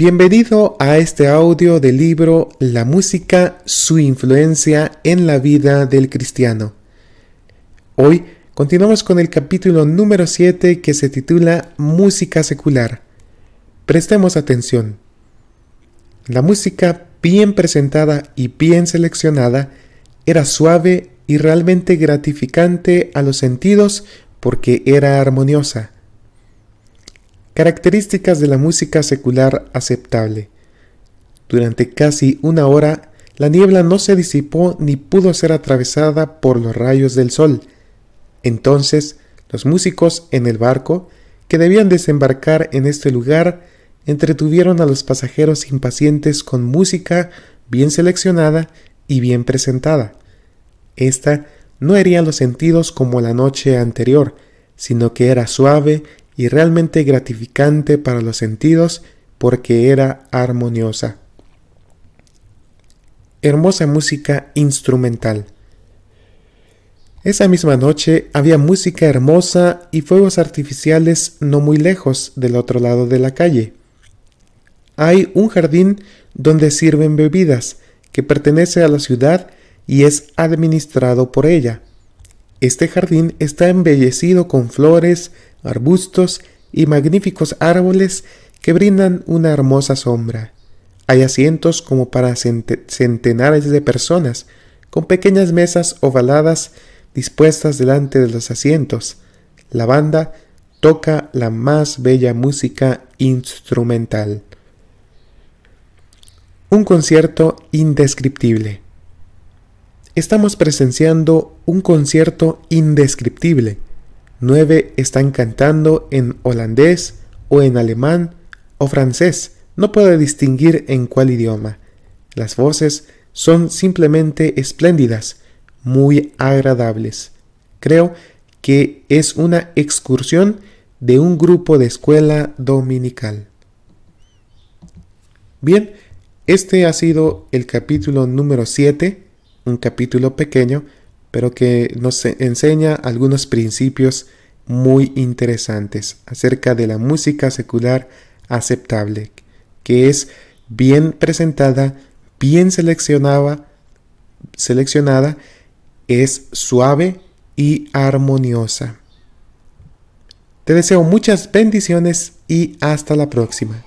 Bienvenido a este audio del libro La música, su influencia en la vida del cristiano. Hoy continuamos con el capítulo número 7 que se titula Música secular. Prestemos atención. La música bien presentada y bien seleccionada era suave y realmente gratificante a los sentidos porque era armoniosa Características de la música secular aceptable. Durante casi una hora, la niebla no se disipó ni pudo ser atravesada por los rayos del sol. Entonces, los músicos en el barco, que debían desembarcar en este lugar, entretuvieron a los pasajeros impacientes con música bien seleccionada y bien presentada. Esta no hería los sentidos como la noche anterior, sino que era suave y realmente gratificante para los sentidos porque era armoniosa. Hermosa música instrumental. Esa misma noche había música hermosa y fuegos artificiales no muy lejos del otro lado de la calle. Hay un jardín donde sirven bebidas que pertenece a la ciudad y es administrado por ella. Este jardín está embellecido con flores, arbustos y magníficos árboles que brindan una hermosa sombra. Hay asientos como para centenares de personas, con pequeñas mesas ovaladas dispuestas delante de los asientos. La banda toca la más bella música instrumental. Un concierto indescriptible. Estamos presenciando un concierto indescriptible Nueve están cantando en holandés o en alemán o francés. No puedo distinguir en cuál idioma. Las voces son simplemente espléndidas, muy agradables. Creo que es una excursión de un grupo de escuela dominical. Bien, este ha sido el capítulo número 7, un capítulo pequeño, pero que nos enseña algunos principios muy interesantes acerca de la música secular aceptable, que es bien presentada, bien seleccionada, seleccionada, es suave y armoniosa. Te deseo muchas bendiciones y hasta la próxima.